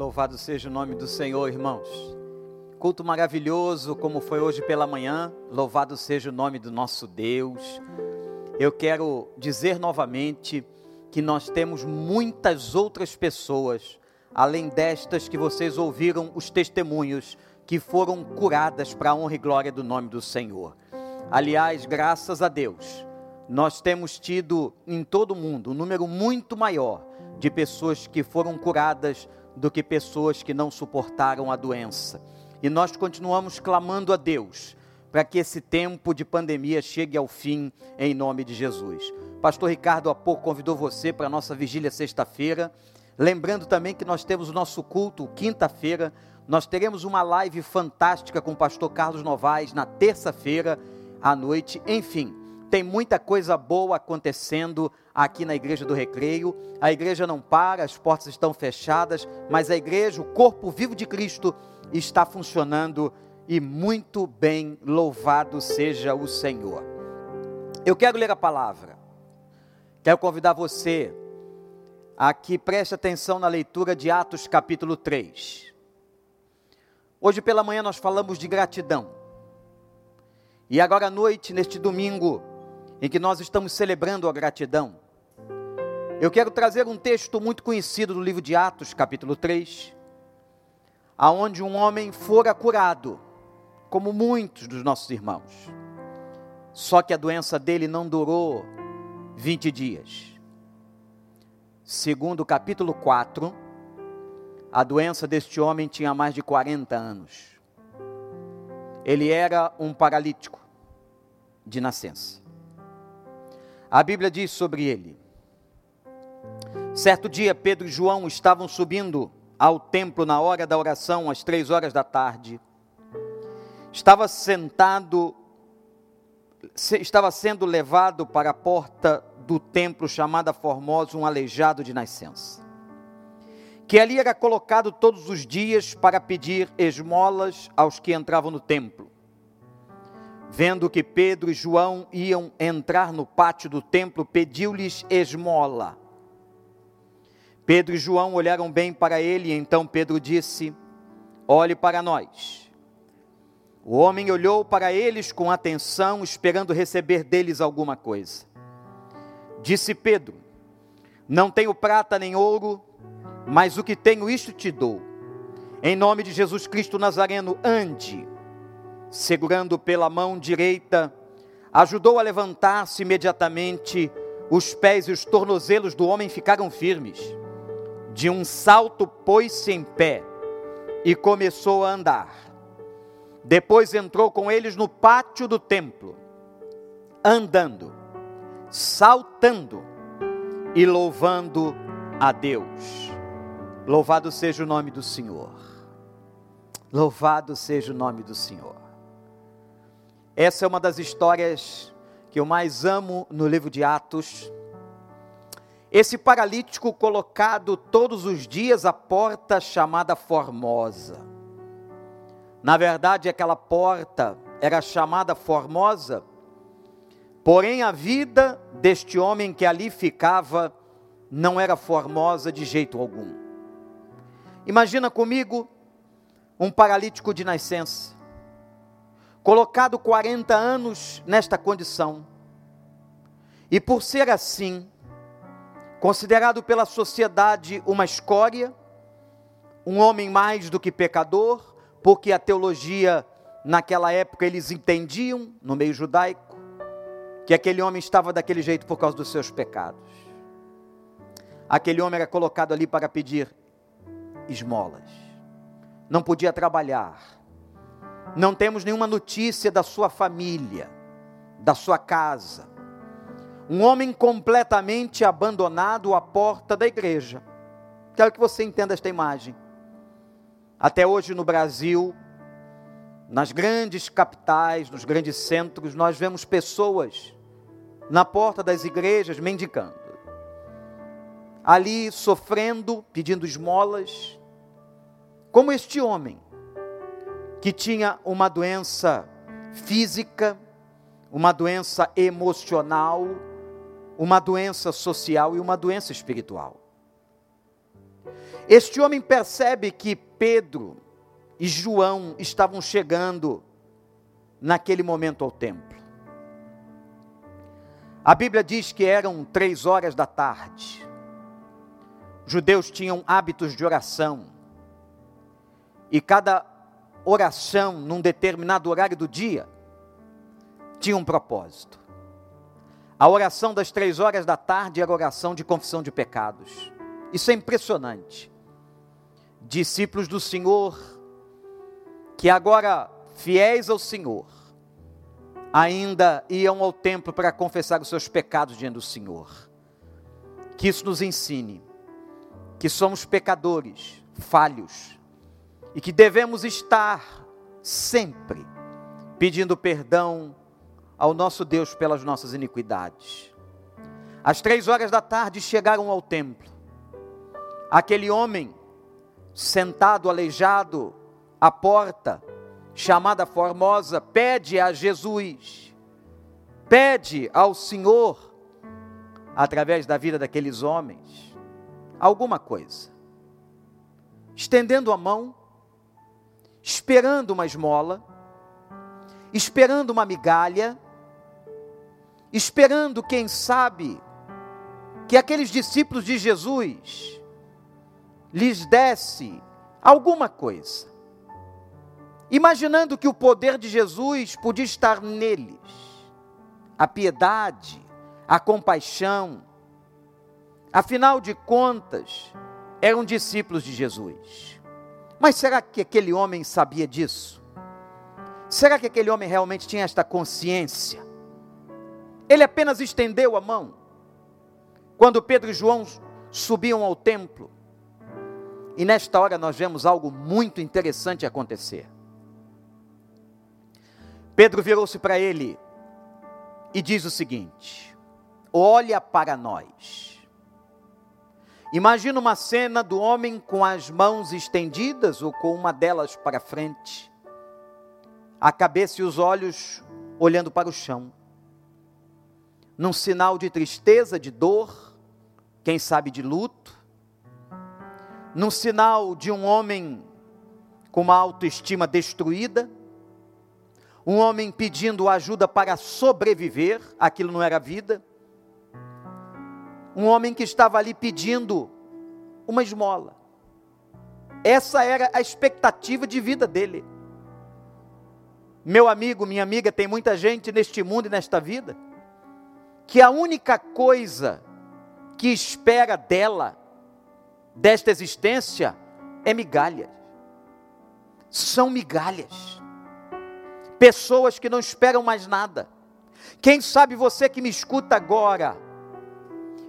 Louvado seja o nome do Senhor, irmãos. Culto maravilhoso, como foi hoje pela manhã. Louvado seja o nome do nosso Deus. Eu quero dizer novamente que nós temos muitas outras pessoas, além destas que vocês ouviram os testemunhos, que foram curadas para a honra e glória do nome do Senhor. Aliás, graças a Deus, nós temos tido em todo o mundo um número muito maior de pessoas que foram curadas do que pessoas que não suportaram a doença. E nós continuamos clamando a Deus para que esse tempo de pandemia chegue ao fim em nome de Jesus. Pastor Ricardo há pouco convidou você para a nossa vigília sexta-feira. Lembrando também que nós temos o nosso culto quinta-feira. Nós teremos uma live fantástica com o pastor Carlos Novaes na terça-feira à noite. Enfim, tem muita coisa boa acontecendo aqui na Igreja do Recreio. A igreja não para, as portas estão fechadas, mas a igreja, o corpo vivo de Cristo, está funcionando e muito bem louvado seja o Senhor. Eu quero ler a palavra. Quero convidar você a que preste atenção na leitura de Atos capítulo 3. Hoje pela manhã nós falamos de gratidão. E agora à noite, neste domingo, em que nós estamos celebrando a gratidão, eu quero trazer um texto muito conhecido do livro de Atos, capítulo 3, aonde um homem fora curado, como muitos dos nossos irmãos. Só que a doença dele não durou 20 dias. Segundo o capítulo 4, a doença deste homem tinha mais de 40 anos. Ele era um paralítico de nascença. A Bíblia diz sobre ele: Certo dia, Pedro e João estavam subindo ao templo na hora da oração, às três horas da tarde. Estava sentado, estava sendo levado para a porta do templo chamada Formosa um aleijado de nascença, que ali era colocado todos os dias para pedir esmolas aos que entravam no templo. Vendo que Pedro e João iam entrar no pátio do templo, pediu-lhes esmola. Pedro e João olharam bem para ele, e então Pedro disse: Olhe para nós. O homem olhou para eles com atenção, esperando receber deles alguma coisa. Disse Pedro: Não tenho prata nem ouro, mas o que tenho, isto te dou. Em nome de Jesus Cristo Nazareno, ande segurando pela mão direita, ajudou a levantar-se imediatamente. Os pés e os tornozelos do homem ficaram firmes. De um salto, pôs-se em pé e começou a andar. Depois entrou com eles no pátio do templo, andando, saltando e louvando a Deus. Louvado seja o nome do Senhor. Louvado seja o nome do Senhor. Essa é uma das histórias que eu mais amo no livro de Atos. Esse paralítico colocado todos os dias à porta chamada Formosa. Na verdade, aquela porta era chamada Formosa, porém a vida deste homem que ali ficava não era formosa de jeito algum. Imagina comigo um paralítico de nascença colocado 40 anos nesta condição. E por ser assim, considerado pela sociedade uma escória, um homem mais do que pecador, porque a teologia naquela época eles entendiam, no meio judaico, que aquele homem estava daquele jeito por causa dos seus pecados. Aquele homem era colocado ali para pedir esmolas, não podia trabalhar, não temos nenhuma notícia da sua família, da sua casa. Um homem completamente abandonado à porta da igreja. Quero que você entenda esta imagem. Até hoje no Brasil, nas grandes capitais, nos grandes centros, nós vemos pessoas na porta das igrejas mendicando. Ali sofrendo, pedindo esmolas, como este homem que tinha uma doença física, uma doença emocional, uma doença social e uma doença espiritual. Este homem percebe que Pedro e João estavam chegando naquele momento ao templo. A Bíblia diz que eram três horas da tarde. Judeus tinham hábitos de oração. E cada oração, num determinado horário do dia, tinha um propósito. A oração das três horas da tarde era oração de confissão de pecados. Isso é impressionante. Discípulos do Senhor, que agora fiéis ao Senhor, ainda iam ao templo para confessar os seus pecados diante do Senhor. Que isso nos ensine que somos pecadores, falhos, e que devemos estar sempre pedindo perdão ao nosso Deus pelas nossas iniquidades. Às três horas da tarde chegaram ao templo. Aquele homem, sentado, aleijado, à porta, chamada Formosa, pede a Jesus, pede ao Senhor, através da vida daqueles homens, alguma coisa. Estendendo a mão, esperando uma esmola, esperando uma migalha, esperando, quem sabe, que aqueles discípulos de Jesus lhes desse alguma coisa imaginando que o poder de Jesus podia estar neles, a piedade, a compaixão. Afinal de contas, eram discípulos de Jesus. Mas será que aquele homem sabia disso? Será que aquele homem realmente tinha esta consciência? Ele apenas estendeu a mão. Quando Pedro e João subiam ao templo, e nesta hora nós vemos algo muito interessante acontecer. Pedro virou-se para ele e diz o seguinte: Olha para nós. Imagina uma cena do homem com as mãos estendidas ou com uma delas para frente, a cabeça e os olhos olhando para o chão, num sinal de tristeza, de dor, quem sabe de luto, num sinal de um homem com uma autoestima destruída, um homem pedindo ajuda para sobreviver, aquilo não era vida. Um homem que estava ali pedindo uma esmola. Essa era a expectativa de vida dele. Meu amigo, minha amiga, tem muita gente neste mundo e nesta vida que a única coisa que espera dela, desta existência, é migalhas. São migalhas pessoas que não esperam mais nada. Quem sabe você que me escuta agora,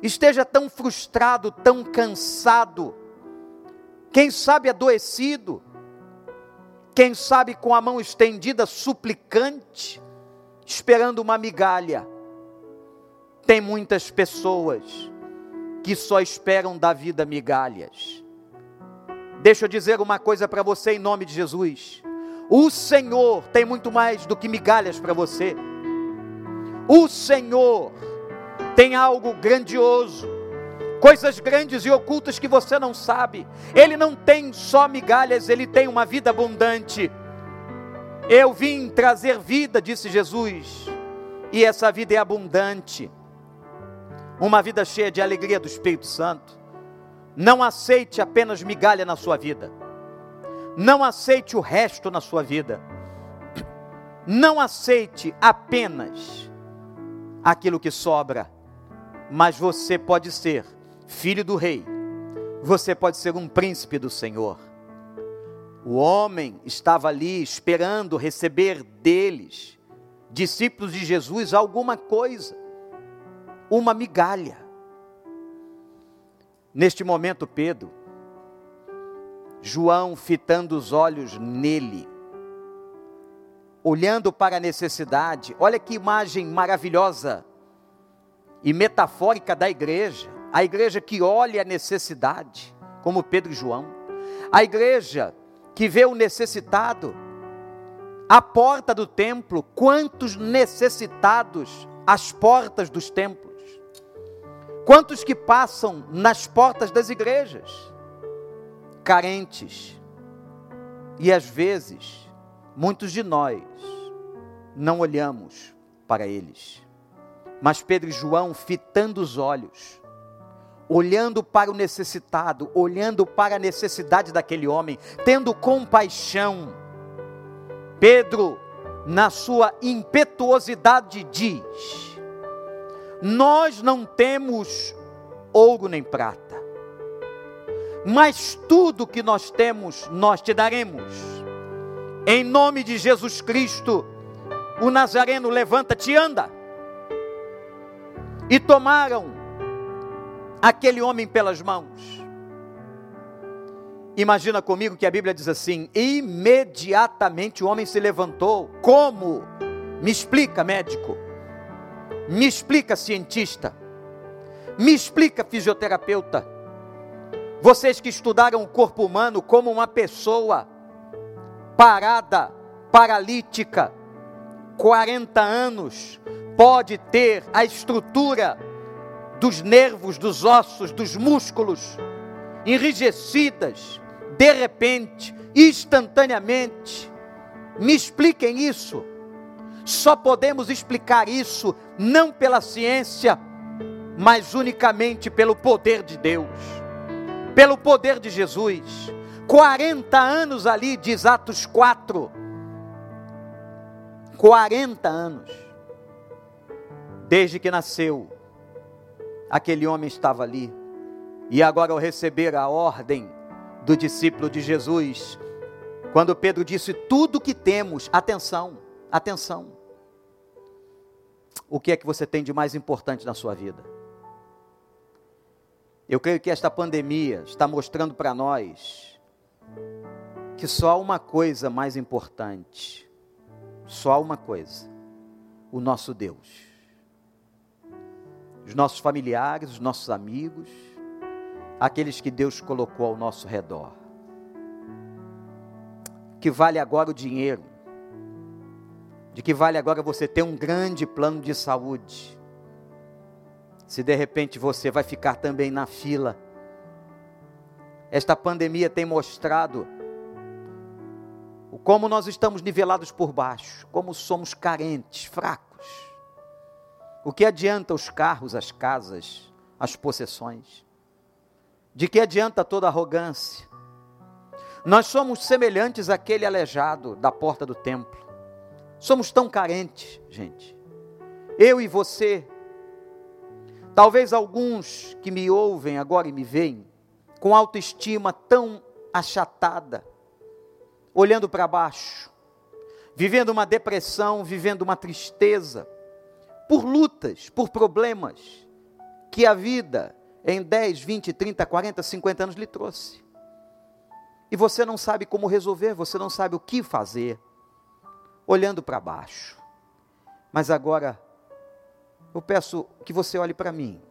esteja tão frustrado, tão cansado, quem sabe adoecido, quem sabe com a mão estendida, suplicante, esperando uma migalha. Tem muitas pessoas que só esperam da vida migalhas. Deixa eu dizer uma coisa para você em nome de Jesus. O Senhor tem muito mais do que migalhas para você. O Senhor tem algo grandioso, coisas grandes e ocultas que você não sabe. Ele não tem só migalhas, ele tem uma vida abundante. Eu vim trazer vida, disse Jesus, e essa vida é abundante. Uma vida cheia de alegria do Espírito Santo. Não aceite apenas migalha na sua vida. Não aceite o resto na sua vida. Não aceite apenas aquilo que sobra. Mas você pode ser filho do rei. Você pode ser um príncipe do Senhor. O homem estava ali esperando receber deles, discípulos de Jesus, alguma coisa, uma migalha. Neste momento, Pedro João fitando os olhos nele, olhando para a necessidade. Olha que imagem maravilhosa e metafórica da igreja. A igreja que olha a necessidade, como Pedro e João. A igreja que vê o necessitado. A porta do templo, quantos necessitados às portas dos templos. Quantos que passam nas portas das igrejas carentes. E às vezes, muitos de nós não olhamos para eles. Mas Pedro e João, fitando os olhos, olhando para o necessitado, olhando para a necessidade daquele homem, tendo compaixão, Pedro, na sua impetuosidade, diz: Nós não temos ouro nem prata, mas tudo que nós temos, nós te daremos. Em nome de Jesus Cristo, o Nazareno levanta-te e anda. E tomaram aquele homem pelas mãos Imagina comigo que a Bíblia diz assim: imediatamente o homem se levantou. Como? Me explica, médico. Me explica, cientista. Me explica, fisioterapeuta. Vocês que estudaram o corpo humano como uma pessoa parada, paralítica, 40 anos, pode ter a estrutura dos nervos, dos ossos, dos músculos enrijecidas, de repente, instantaneamente. Me expliquem isso. Só podemos explicar isso não pela ciência, mas unicamente pelo poder de Deus, pelo poder de Jesus. 40 anos ali, diz Atos 4. 40 anos. Desde que nasceu, aquele homem estava ali. E agora, ao receber a ordem do discípulo de Jesus, quando Pedro disse: Tudo que temos, atenção, atenção. O que é que você tem de mais importante na sua vida? Eu creio que esta pandemia está mostrando para nós que só há uma coisa mais importante, só uma coisa: o nosso Deus. Os nossos familiares, os nossos amigos, aqueles que Deus colocou ao nosso redor. Que vale agora o dinheiro, de que vale agora você ter um grande plano de saúde. Se de repente você vai ficar também na fila. Esta pandemia tem mostrado como nós estamos nivelados por baixo, como somos carentes, fracos. O que adianta os carros, as casas, as possessões? De que adianta toda arrogância? Nós somos semelhantes àquele aleijado da porta do templo. Somos tão carentes, gente. Eu e você. Talvez alguns que me ouvem agora e me veem com autoestima tão achatada, olhando para baixo, vivendo uma depressão, vivendo uma tristeza, por lutas, por problemas que a vida em 10, 20, 30, 40, 50 anos lhe trouxe. E você não sabe como resolver, você não sabe o que fazer, olhando para baixo. Mas agora, eu peço que você olhe para mim,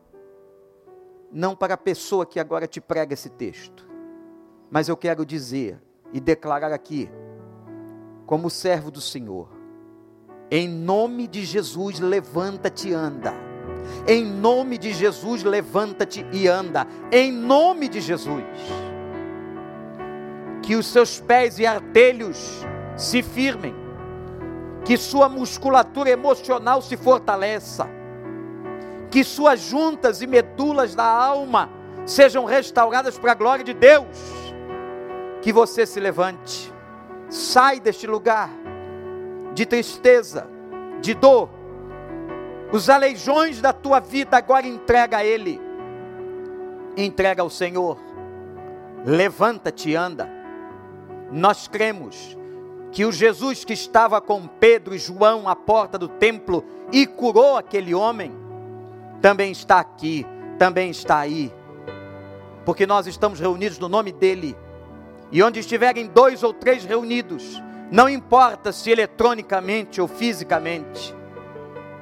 não para a pessoa que agora te prega esse texto, mas eu quero dizer e declarar aqui, como servo do Senhor, em nome de Jesus, levanta-te e anda em nome de Jesus, levanta-te e anda. Em nome de Jesus. Que os seus pés e artelhos se firmem. Que sua musculatura emocional se fortaleça. Que suas juntas e medulas da alma sejam restauradas para a glória de Deus. Que você se levante. Sai deste lugar de tristeza, de dor, os aleijões da tua vida agora entrega a Ele. Entrega ao Senhor. Levanta-te e anda. Nós cremos que o Jesus que estava com Pedro e João à porta do templo e curou aquele homem, também está aqui, também está aí. Porque nós estamos reunidos no nome dele. E onde estiverem dois ou três reunidos, não importa se eletronicamente ou fisicamente,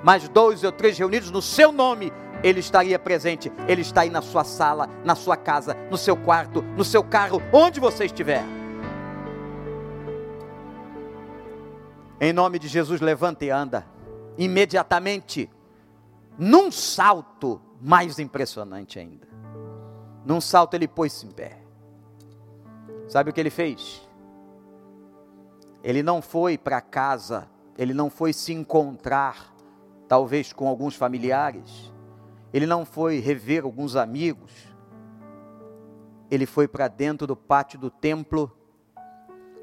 mas dois ou três reunidos no seu nome, ele estaria presente. Ele está aí na sua sala, na sua casa, no seu quarto, no seu carro, onde você estiver. Em nome de Jesus, levanta e anda. Imediatamente, num salto mais impressionante ainda. Num salto, ele pôs-se em pé. Sabe o que ele fez? Ele não foi para casa, ele não foi se encontrar, talvez com alguns familiares, ele não foi rever alguns amigos, ele foi para dentro do pátio do templo,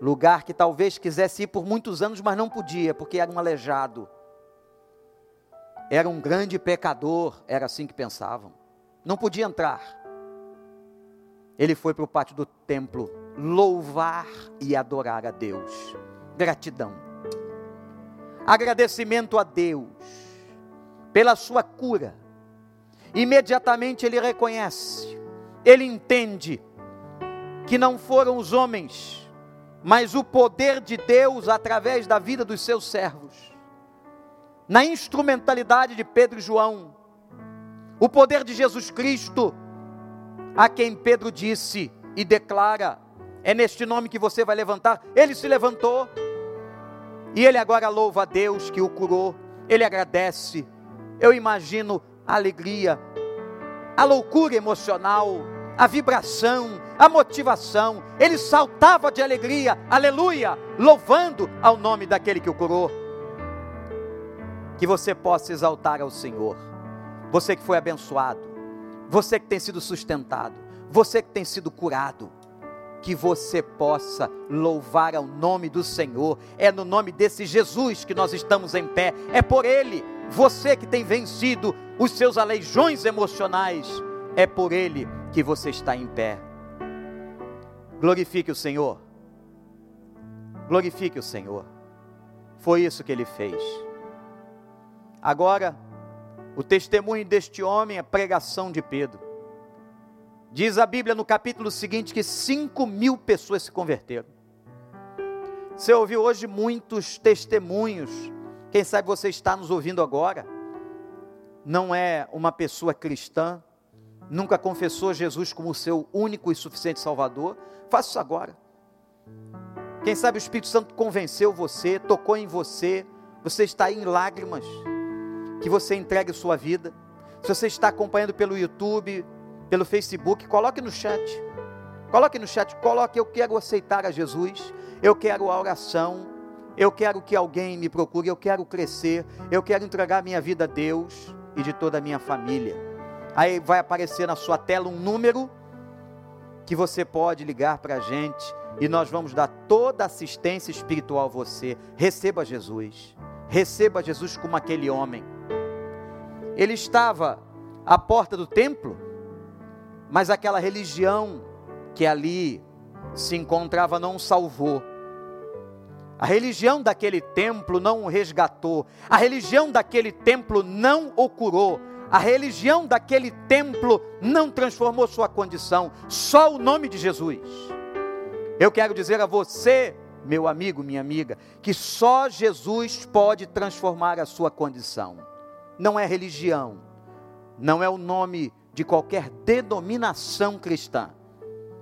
lugar que talvez quisesse ir por muitos anos, mas não podia, porque era um aleijado, era um grande pecador, era assim que pensavam, não podia entrar. Ele foi para o pátio do templo louvar e adorar a Deus. Gratidão. Agradecimento a Deus pela sua cura. Imediatamente ele reconhece, ele entende que não foram os homens, mas o poder de Deus através da vida dos seus servos. Na instrumentalidade de Pedro e João, o poder de Jesus Cristo, a quem Pedro disse e declara: é neste nome que você vai levantar. Ele se levantou. E ele agora louva a Deus que o curou. Ele agradece. Eu imagino a alegria, a loucura emocional, a vibração, a motivação. Ele saltava de alegria, aleluia, louvando ao nome daquele que o curou. Que você possa exaltar ao Senhor. Você que foi abençoado, você que tem sido sustentado, você que tem sido curado que você possa louvar ao nome do Senhor. É no nome desse Jesus que nós estamos em pé. É por Ele, você que tem vencido os seus aleijões emocionais, é por Ele que você está em pé. Glorifique o Senhor. Glorifique o Senhor. Foi isso que ele fez. Agora, o testemunho deste homem é pregação de Pedro. Diz a Bíblia no capítulo seguinte que 5 mil pessoas se converteram. Você ouviu hoje muitos testemunhos. Quem sabe você está nos ouvindo agora. Não é uma pessoa cristã, nunca confessou Jesus como seu único e suficiente Salvador. Faça isso agora. Quem sabe o Espírito Santo convenceu você, tocou em você, você está em lágrimas, que você entregue sua vida. Se você está acompanhando pelo YouTube, pelo Facebook, coloque no chat. Coloque no chat, coloque eu quero aceitar a Jesus, eu quero a oração, eu quero que alguém me procure, eu quero crescer, eu quero entregar minha vida a Deus e de toda a minha família. Aí vai aparecer na sua tela um número que você pode ligar para a gente e nós vamos dar toda a assistência espiritual a você. Receba Jesus, receba Jesus como aquele homem. Ele estava à porta do templo mas aquela religião que ali se encontrava não salvou. A religião daquele templo não o resgatou. A religião daquele templo não o curou. A religião daquele templo não transformou sua condição. Só o nome de Jesus. Eu quero dizer a você, meu amigo, minha amiga, que só Jesus pode transformar a sua condição. Não é religião, não é o nome de qualquer denominação cristã,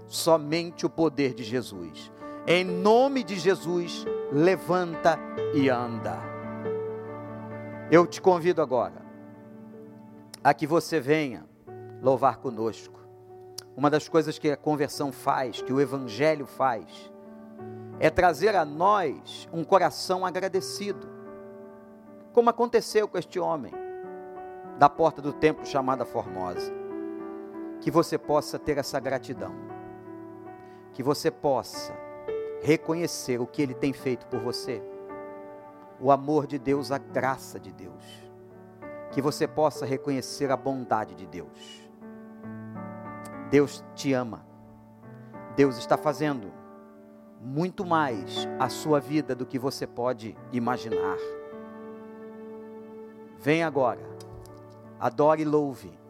somente o poder de Jesus. Em nome de Jesus, levanta e anda. Eu te convido agora a que você venha louvar conosco. Uma das coisas que a conversão faz, que o Evangelho faz, é trazer a nós um coração agradecido, como aconteceu com este homem, da porta do templo chamada Formosa que você possa ter essa gratidão, que você possa reconhecer o que Ele tem feito por você, o amor de Deus, a graça de Deus, que você possa reconhecer a bondade de Deus. Deus te ama, Deus está fazendo muito mais a sua vida do que você pode imaginar. Vem agora, adore e louve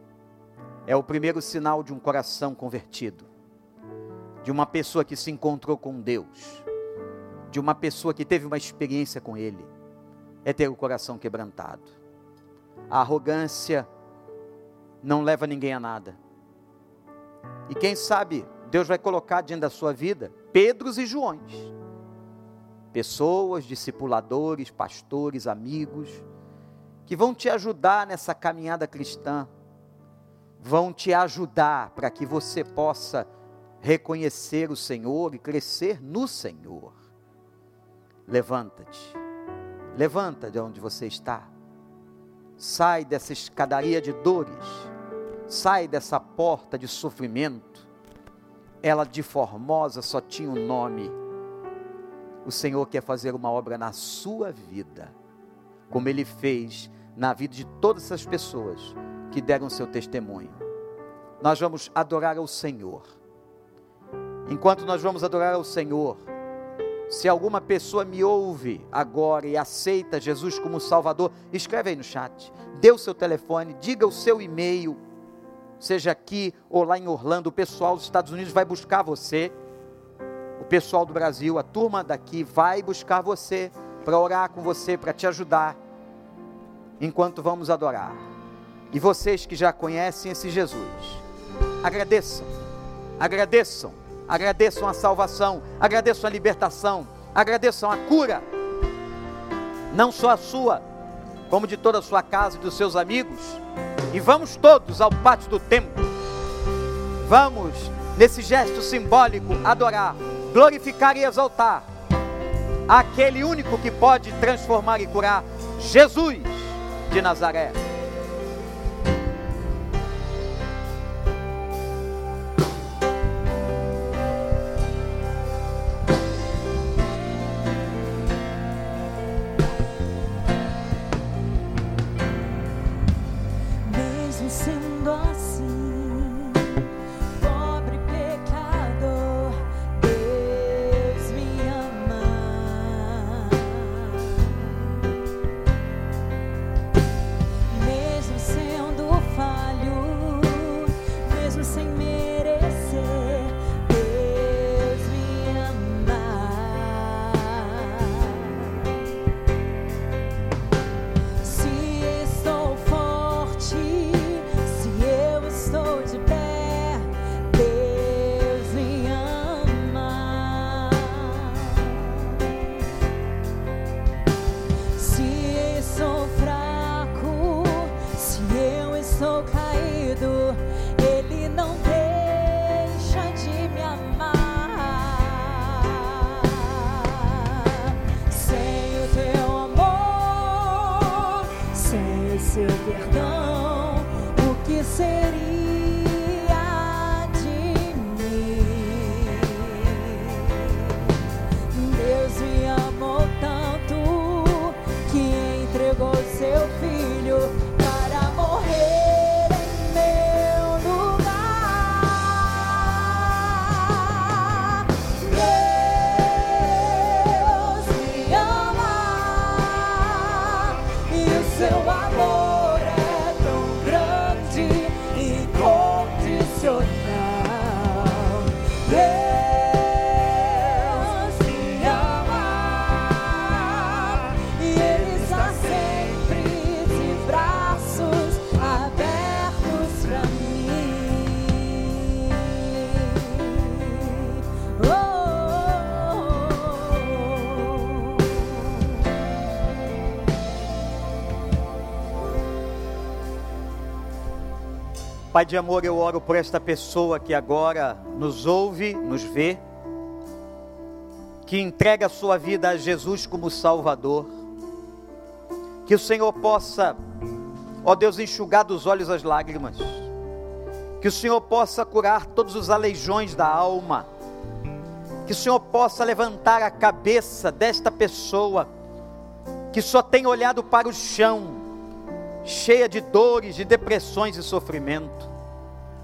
é o primeiro sinal de um coração convertido, de uma pessoa que se encontrou com Deus, de uma pessoa que teve uma experiência com Ele, é ter o coração quebrantado. A arrogância não leva ninguém a nada. E quem sabe Deus vai colocar diante da sua vida Pedros e Joões, pessoas, discipuladores, pastores, amigos, que vão te ajudar nessa caminhada cristã vão te ajudar para que você possa reconhecer o Senhor e crescer no Senhor. Levanta-te, levanta de onde você está, sai dessa escadaria de dores, sai dessa porta de sofrimento. Ela de formosa só tinha um nome. O Senhor quer fazer uma obra na sua vida, como Ele fez na vida de todas essas pessoas que deram seu testemunho. Nós vamos adorar ao Senhor. Enquanto nós vamos adorar ao Senhor, se alguma pessoa me ouve agora e aceita Jesus como Salvador, escreve aí no chat, dê o seu telefone, diga o seu e-mail, seja aqui ou lá em Orlando, o pessoal dos Estados Unidos vai buscar você, o pessoal do Brasil, a turma daqui vai buscar você para orar com você, para te ajudar, enquanto vamos adorar. E vocês que já conhecem esse Jesus, agradeçam, agradeçam, agradeçam a salvação, agradeçam a libertação, agradeçam a cura, não só a sua, como de toda a sua casa e dos seus amigos. E vamos todos ao pátio do templo. Vamos, nesse gesto simbólico, adorar, glorificar e exaltar aquele único que pode transformar e curar, Jesus de Nazaré. Pai de amor, eu oro por esta pessoa que agora nos ouve, nos vê, que entrega a sua vida a Jesus como Salvador. Que o Senhor possa, ó Deus, enxugar dos olhos as lágrimas. Que o Senhor possa curar todos os aleijões da alma. Que o Senhor possa levantar a cabeça desta pessoa que só tem olhado para o chão cheia de dores, de depressões e sofrimento.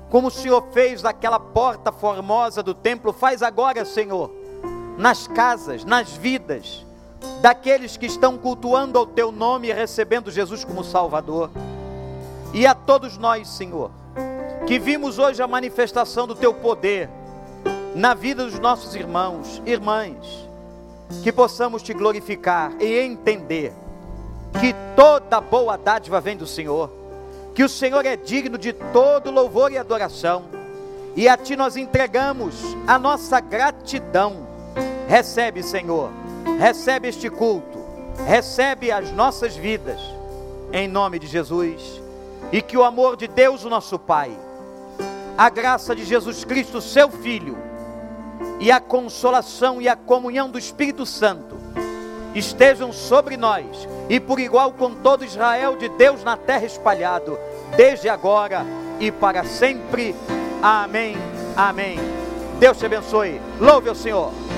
Como o Senhor fez naquela porta formosa do templo, faz agora, Senhor, nas casas, nas vidas daqueles que estão cultuando ao Teu nome e recebendo Jesus como Salvador. E a todos nós, Senhor, que vimos hoje a manifestação do Teu poder na vida dos nossos irmãos, irmãs, que possamos Te glorificar e entender que toda boa dádiva vem do Senhor, que o Senhor é digno de todo louvor e adoração, e a Ti nós entregamos a nossa gratidão. Recebe, Senhor, recebe este culto, recebe as nossas vidas, em nome de Jesus, e que o amor de Deus, o nosso Pai, a graça de Jesus Cristo, Seu Filho, e a consolação e a comunhão do Espírito Santo estejam sobre nós e por igual com todo Israel de Deus na terra espalhado desde agora e para sempre. Amém. Amém. Deus te abençoe. Louve o Senhor.